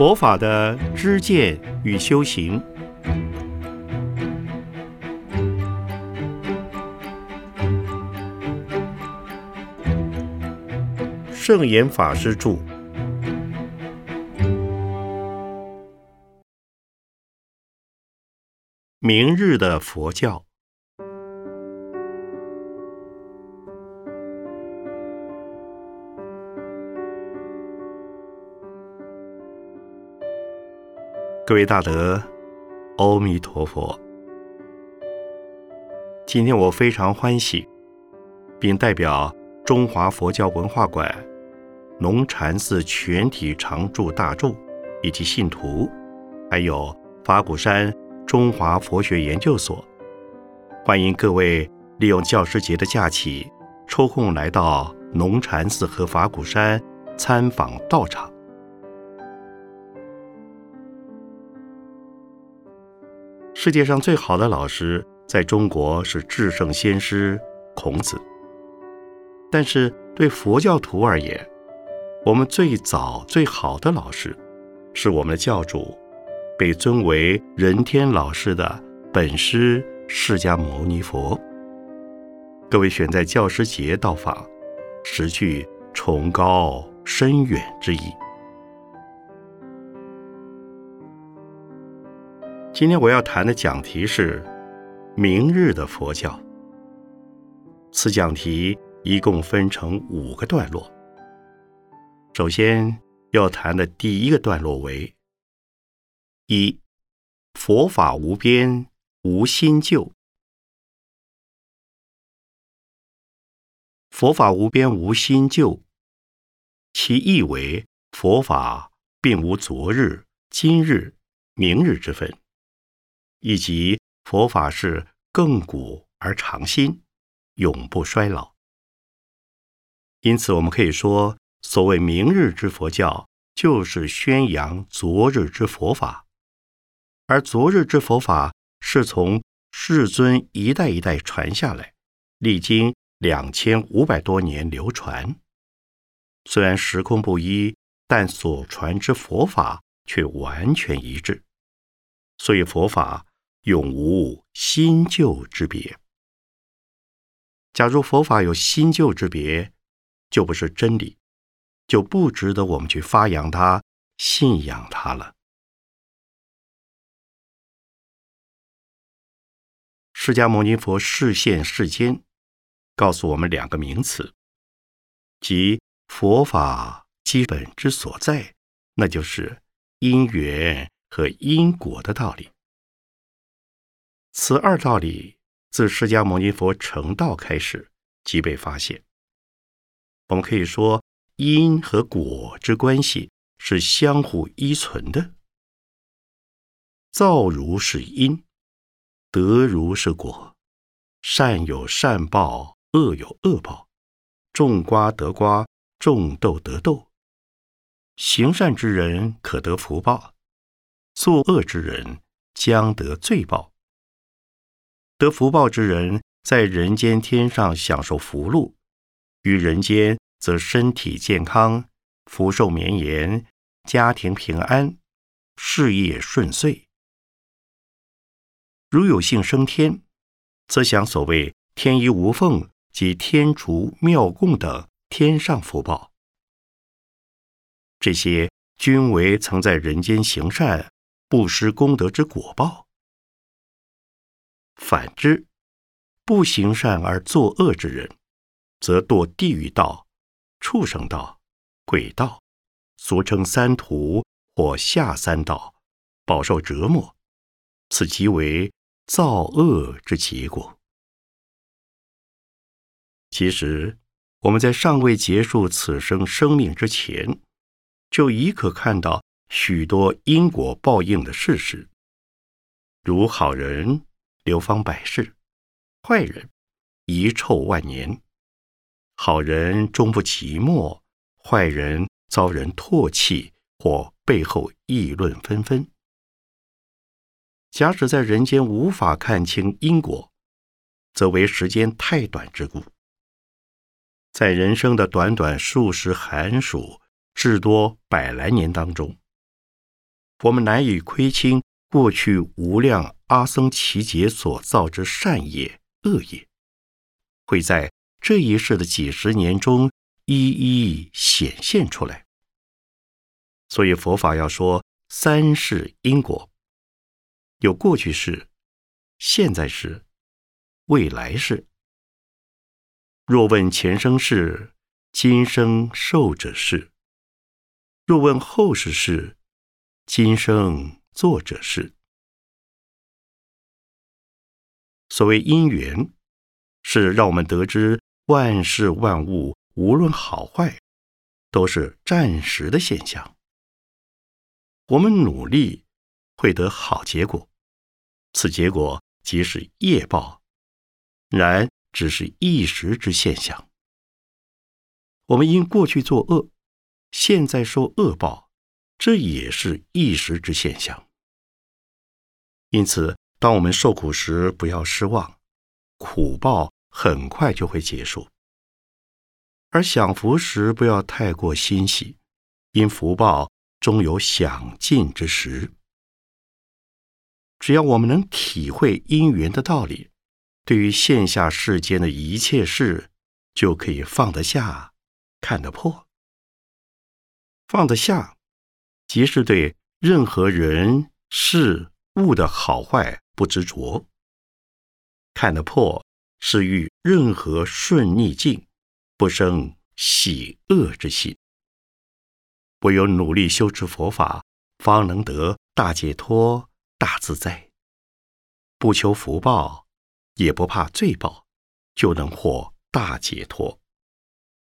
佛法的知见与修行，圣严法师著。明日的佛教。各位大德，阿弥陀佛！今天我非常欢喜，并代表中华佛教文化馆、龙禅寺全体常住大众以及信徒，还有法鼓山中华佛学研究所，欢迎各位利用教师节的假期，抽空来到龙禅寺和法鼓山参访道场。世界上最好的老师，在中国是至圣先师孔子。但是对佛教徒而言，我们最早最好的老师，是我们的教主，被尊为人天老师的本师释迦牟尼佛。各位选在教师节到访，实具崇高深远之意。今天我要谈的讲题是“明日的佛教”。此讲题一共分成五个段落。首先要谈的第一个段落为：一、佛法无边无新旧。佛法无边无新旧，其意为佛法并无昨日、今日、明日之分。以及佛法是亘古而长新，永不衰老。因此，我们可以说，所谓明日之佛教，就是宣扬昨日之佛法。而昨日之佛法是从世尊一代一代传下来，历经两千五百多年流传。虽然时空不一，但所传之佛法却完全一致。所以佛法。永无新旧之别。假如佛法有新旧之别，就不是真理，就不值得我们去发扬它、信仰它了。释迦牟尼佛示现世间，告诉我们两个名词，即佛法基本之所在，那就是因缘和因果的道理。此二道理自释迦牟尼佛成道开始即被发现。我们可以说，因和果之关系是相互依存的。造如是因，得如是果。善有善报，恶有恶报。种瓜得瓜，种豆得豆。行善之人可得福报，作恶之人将得罪报。得福报之人，在人间天上享受福禄；于人间则身体健康、福寿绵延、家庭平安、事业顺遂。如有幸升天，则享所谓天衣无缝及天竺妙供等天上福报。这些均为曾在人间行善、布施功德之果报。反之，不行善而作恶之人，则堕地狱道、畜生道、鬼道，俗称三途或下三道，饱受折磨。此即为造恶之结果。其实，我们在尚未结束此生生命之前，就已可看到许多因果报应的事实，如好人。流芳百世，坏人遗臭万年；好人终不寂寞，坏人遭人唾弃或背后议论纷纷。假使在人间无法看清因果，则为时间太短之故。在人生的短短数十寒暑，至多百来年当中，我们难以窥清过去无量阿僧祇劫所造之善业、恶业，会在这一世的几十年中一一显现出来。所以佛法要说三世因果，有过去式、现在式、未来式。若问前生事，今生受者是；若问后世事，今生作者是。所谓因缘，是让我们得知万事万物无论好坏，都是暂时的现象。我们努力会得好结果，此结果即是业报，然只是一时之现象。我们因过去作恶，现在受恶报，这也是一时之现象。因此，当我们受苦时，不要失望，苦报很快就会结束；而享福时，不要太过欣喜，因福报。终有享尽之时。只要我们能体会因缘的道理，对于现下世间的一切事，就可以放得下，看得破。放得下，即是对任何人事物的好坏不执着；看得破，是遇任何顺逆境不生喜恶之心。唯有努力修持佛法，方能得大解脱、大自在。不求福报，也不怕罪报，就能获大解脱。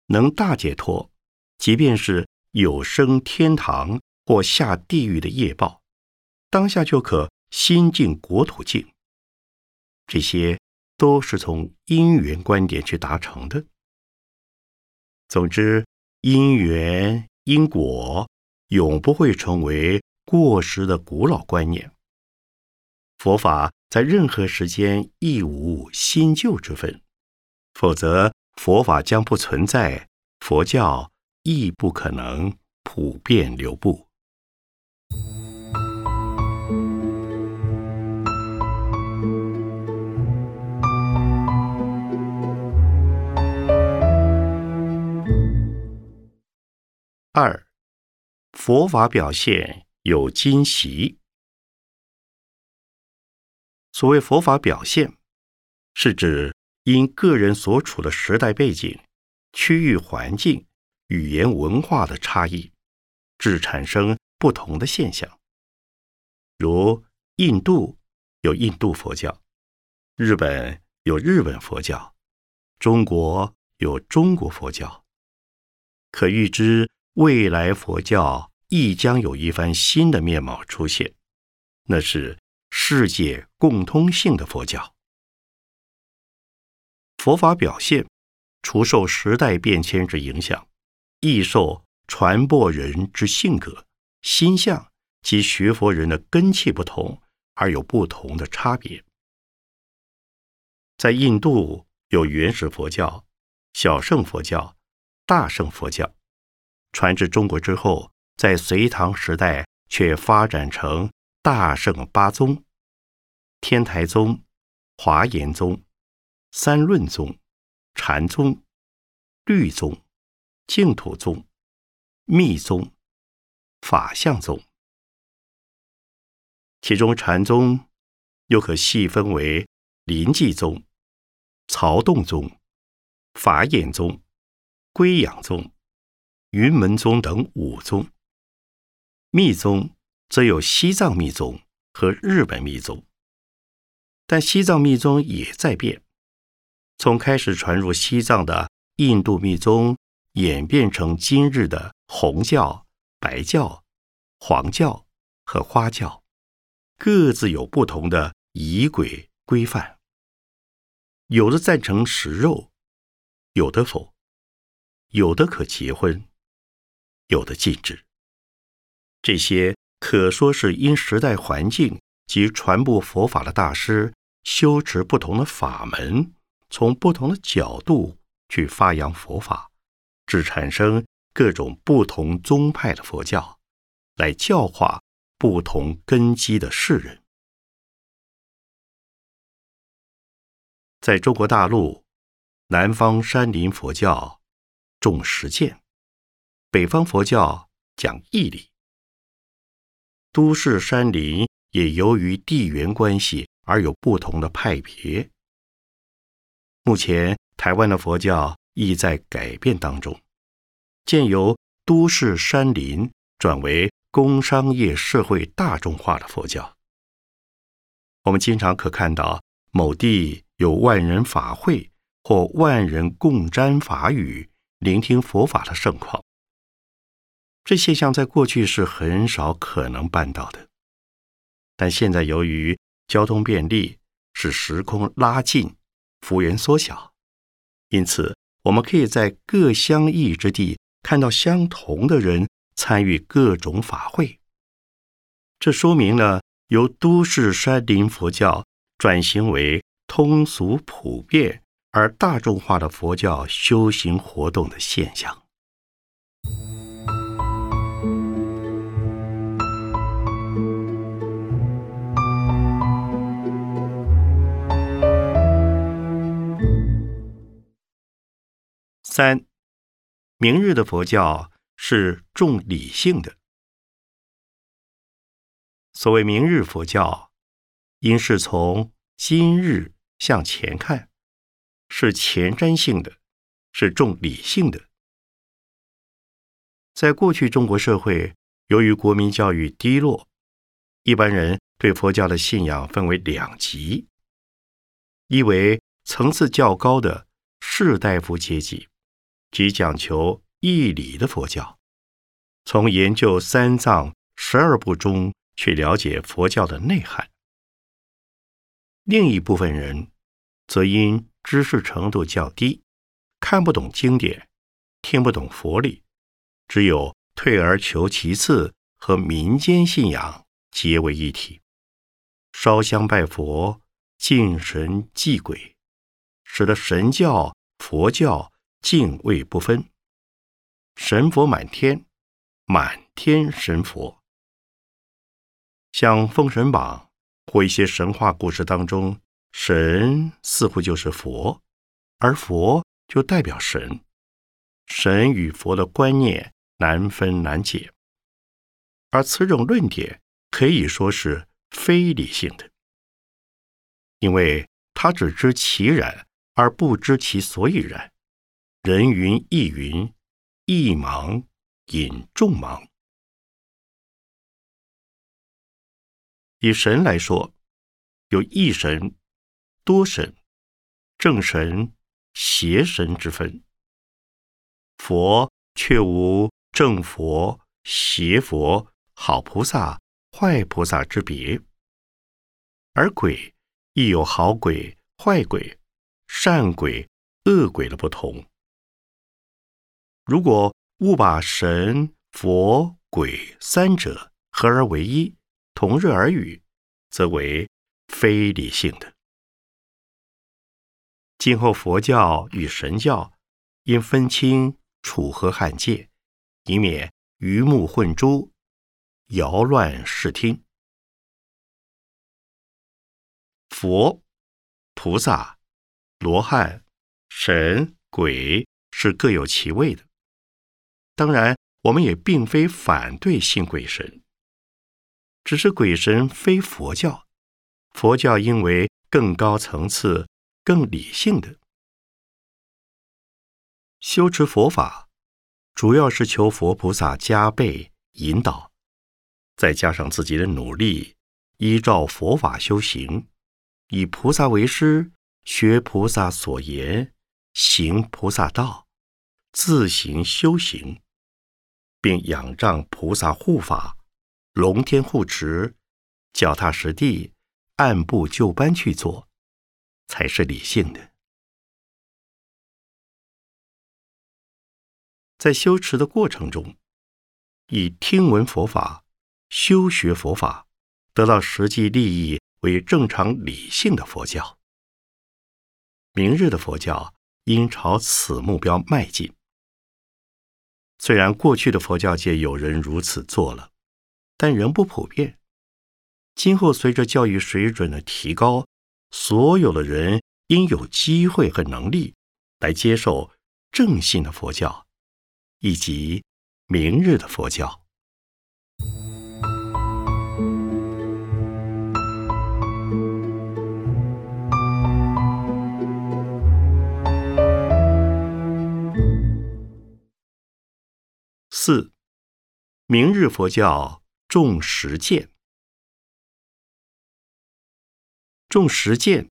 能大解脱，即便是有生天堂或下地狱的业报，当下就可心净国土净。这些都是从因缘观点去达成的。总之，因缘。因果永不会成为过时的古老观念。佛法在任何时间亦无新旧之分，否则佛法将不存在，佛教亦不可能普遍流布。二，佛法表现有今习。所谓佛法表现，是指因个人所处的时代背景、区域环境、语言文化的差异，致产生不同的现象。如印度有印度佛教，日本有日本佛教，中国有中国佛教，可预知。未来佛教亦将有一番新的面貌出现，那是世界共通性的佛教。佛法表现，除受时代变迁之影响，亦受传播人之性格、心相及学佛人的根气不同而有不同的差别。在印度有原始佛教、小乘佛教、大乘佛教。传至中国之后，在隋唐时代却发展成大圣八宗：天台宗、华严宗、三论宗、禅宗、律宗、净土宗、密宗、法相宗。其中禅宗又可细分为临济宗、曹洞宗、法眼宗、归养宗。云门宗等五宗，密宗则有西藏密宗和日本密宗，但西藏密宗也在变，从开始传入西藏的印度密宗，演变成今日的红教、白教、黄教和花教，各自有不同的仪轨规范，有的赞成食肉，有的否，有的可结婚。有的禁止，这些可说是因时代环境及传播佛法的大师修持不同的法门，从不同的角度去发扬佛法，致产生各种不同宗派的佛教，来教化不同根基的世人。在中国大陆，南方山林佛教重实践，北方佛教讲义理。都市山林也由于地缘关系而有不同的派别。目前，台湾的佛教亦在改变当中，渐由都市山林转为工商业社会大众化的佛教。我们经常可看到某地。有万人法会或万人共沾法语、聆听佛法的盛况，这现象在过去是很少可能办到的。但现在由于交通便利，使时空拉近、幅员缩小，因此我们可以在各相异之地看到相同的人参与各种法会。这说明了由都市山林佛教转型为。通俗普遍而大众化的佛教修行活动的现象。三，明日的佛教是重理性的。所谓明日佛教，应是从今日。向前看，是前瞻性的，是重理性的。在过去中国社会，由于国民教育低落，一般人对佛教的信仰分为两极：一为层次较高的士大夫阶级，即讲求义理的佛教，从研究三藏十二部中去了解佛教的内涵；另一部分人。则因知识程度较低，看不懂经典，听不懂佛理，只有退而求其次和民间信仰结为一体，烧香拜佛、敬神祭鬼，使得神教、佛教敬畏不分，神佛满天，满天神佛。像《封神榜》或一些神话故事当中。神似乎就是佛，而佛就代表神，神与佛的观念难分难解，而此种论点可以说是非理性的，因为他只知其然而不知其所以然，人云亦云，一盲引众盲。以神来说，有一神。多神、正神、邪神之分，佛却无正佛、邪佛、好菩萨、坏菩萨之别，而鬼亦有好鬼、坏鬼、善鬼、恶鬼的不同。如果误把神、佛、鬼三者合而为一，同日而语，则为非理性的。今后佛教与神教应分清楚河汉界，以免鱼目混珠，扰乱视听。佛、菩萨、罗汉、神、鬼是各有其位的。当然，我们也并非反对信鬼神，只是鬼神非佛教，佛教应为更高层次。更理性的修持佛法，主要是求佛菩萨加倍引导，再加上自己的努力，依照佛法修行，以菩萨为师，学菩萨所言，行菩萨道，自行修行，并仰仗菩萨护法、龙天护持，脚踏实地，按部就班去做。才是理性的。在修持的过程中，以听闻佛法、修学佛法，得到实际利益为正常理性的佛教。明日的佛教应朝此目标迈进。虽然过去的佛教界有人如此做了，但仍不普遍。今后随着教育水准的提高，所有的人应有机会和能力来接受正信的佛教，以及明日的佛教。四，明日佛教重实践。重实践，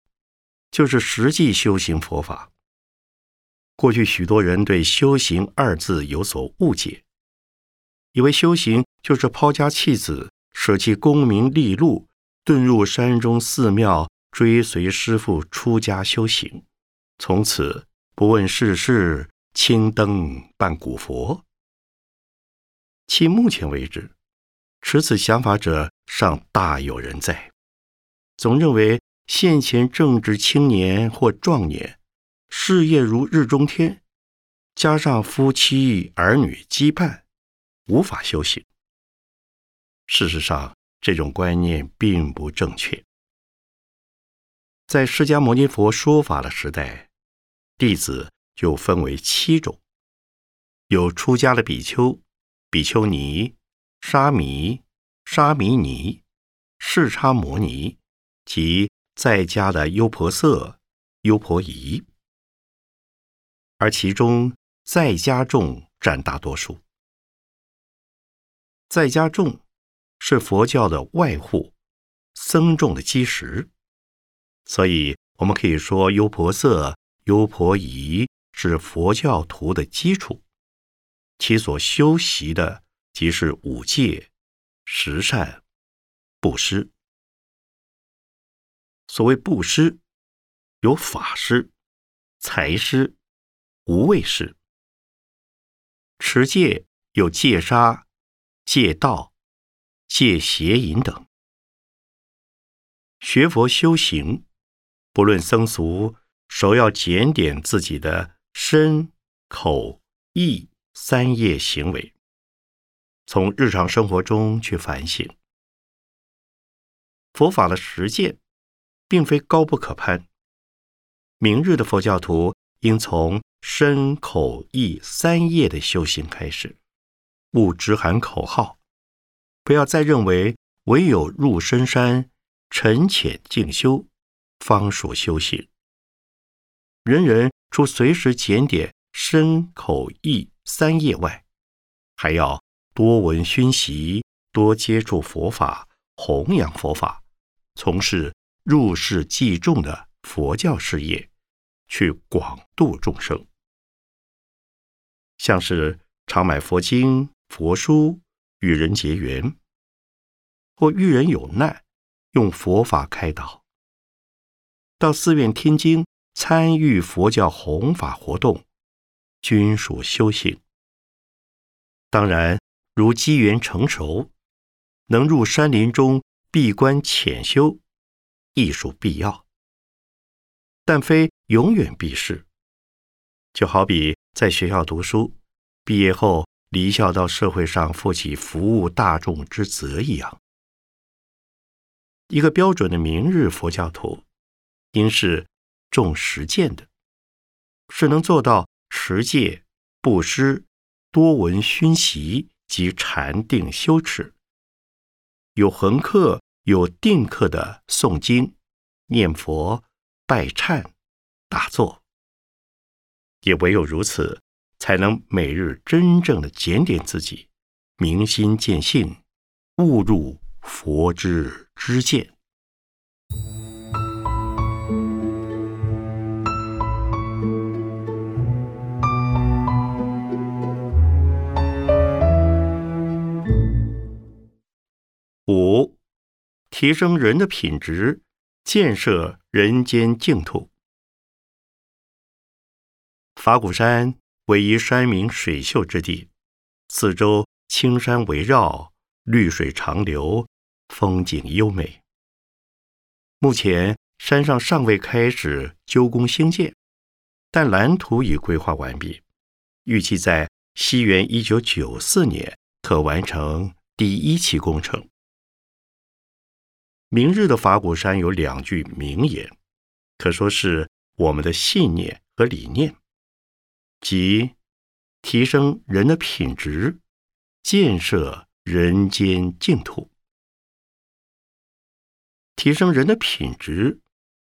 就是实际修行佛法。过去许多人对“修行”二字有所误解，以为修行就是抛家弃子、舍弃功名利禄，遁入山中寺庙，追随师父出家修行，从此不问世事，青灯伴古佛。其目前为止，持此想法者尚大有人在。总认为现前正值青年或壮年，事业如日中天，加上夫妻儿女羁绊，无法修行。事实上，这种观念并不正确。在释迦牟尼佛说法的时代，弟子就分为七种：有出家的比丘。比丘尼、沙弥、沙弥尼、视叉摩尼及在家的优婆塞、优婆夷，而其中在家众占大多数。在家众是佛教的外护，僧众的基石，所以我们可以说优婆塞、优婆夷是佛教徒的基础。其所修习的，即是五戒、十善、布施。所谓布施，有法施、财施、无畏施；持戒有戒杀、戒道、戒邪淫等。学佛修行，不论僧俗，首要检点自己的身、口、意。三业行为，从日常生活中去反省佛法的实践，并非高不可攀。明日的佛教徒应从身口意三业的修行开始，勿只喊口号，不要再认为唯有入深山沉潜静修，方属修行。人人除随时检点身口意。三业外，还要多闻熏习，多接触佛法，弘扬佛法，从事入世济众的佛教事业，去广度众生。像是常买佛经、佛书，与人结缘；或遇人有难，用佛法开导；到寺院听经，参与佛教弘法活动。均属修行。当然，如机缘成熟，能入山林中闭关潜修，亦属必要。但非永远必是。就好比在学校读书，毕业后离校到社会上负起服务大众之责一样。一个标准的明日佛教徒，应是重实践的，是能做到。持戒、布施、多闻熏习及禅定修持，有恒刻、有定刻的诵经、念佛、拜忏、打坐，也唯有如此，才能每日真正的检点自己，明心见性，悟入佛之知见。提升人的品质，建设人间净土。法鼓山位于山明水秀之地，四周青山围绕，绿水长流，风景优美。目前山上尚未开始纠工兴建，但蓝图已规划完毕，预计在西元一九九四年可完成。第一期工程。明日的法鼓山有两句名言，可说是我们的信念和理念，即提升人的品质，建设人间净土。提升人的品质，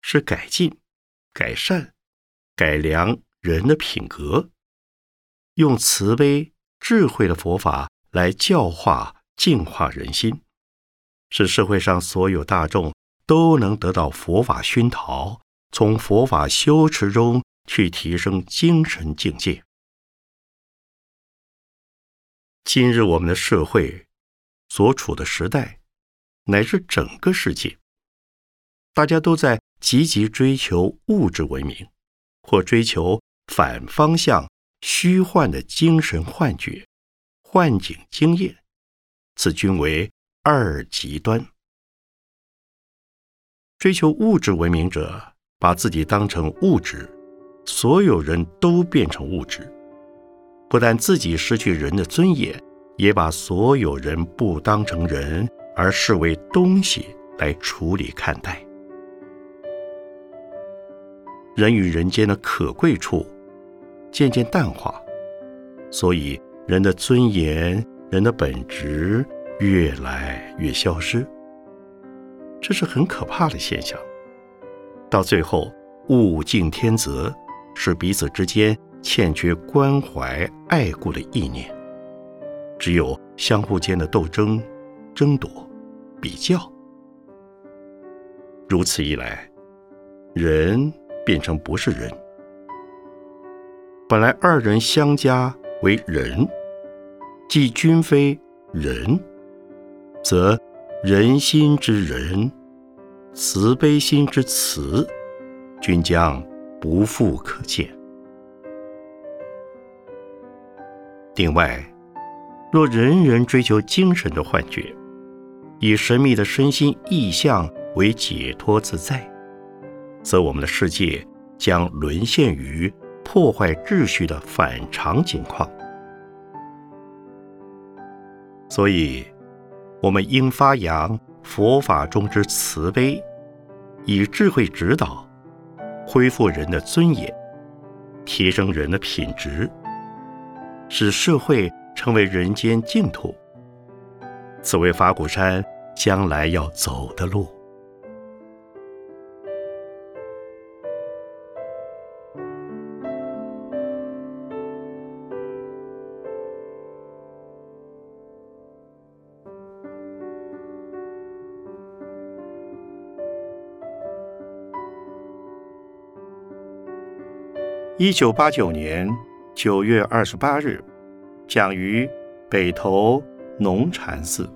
是改进、改善、改良人的品格，用慈悲、智慧的佛法来教化、净化人心，使社会上所有大众都能得到佛法熏陶，从佛法修持中去提升精神境界。今日我们的社会所处的时代，乃至整个世界。大家都在积极追求物质文明，或追求反方向、虚幻的精神幻觉、幻境经验，此均为二极端。追求物质文明者，把自己当成物质，所有人都变成物质，不但自己失去人的尊严，也把所有人不当成人，而视为东西来处理看待。人与人间的可贵处渐渐淡化，所以人的尊严、人的本质越来越消失。这是很可怕的现象。到最后，物竞天择，是彼此之间欠缺关怀、爱顾的意念，只有相互间的斗争、争夺、比较。如此一来，人。变成不是人。本来二人相加为人，即均非人，则人心之仁、慈悲心之慈，均将不复可见。另外，若人人追求精神的幻觉，以神秘的身心意象为解脱自在。则我们的世界将沦陷于破坏秩序的反常境况。所以，我们应发扬佛法中之慈悲，以智慧指导，恢复人的尊严，提升人的品质，使社会成为人间净土。此为法鼓山将来要走的路。一九八九年九月二十八日，讲于北投农禅寺。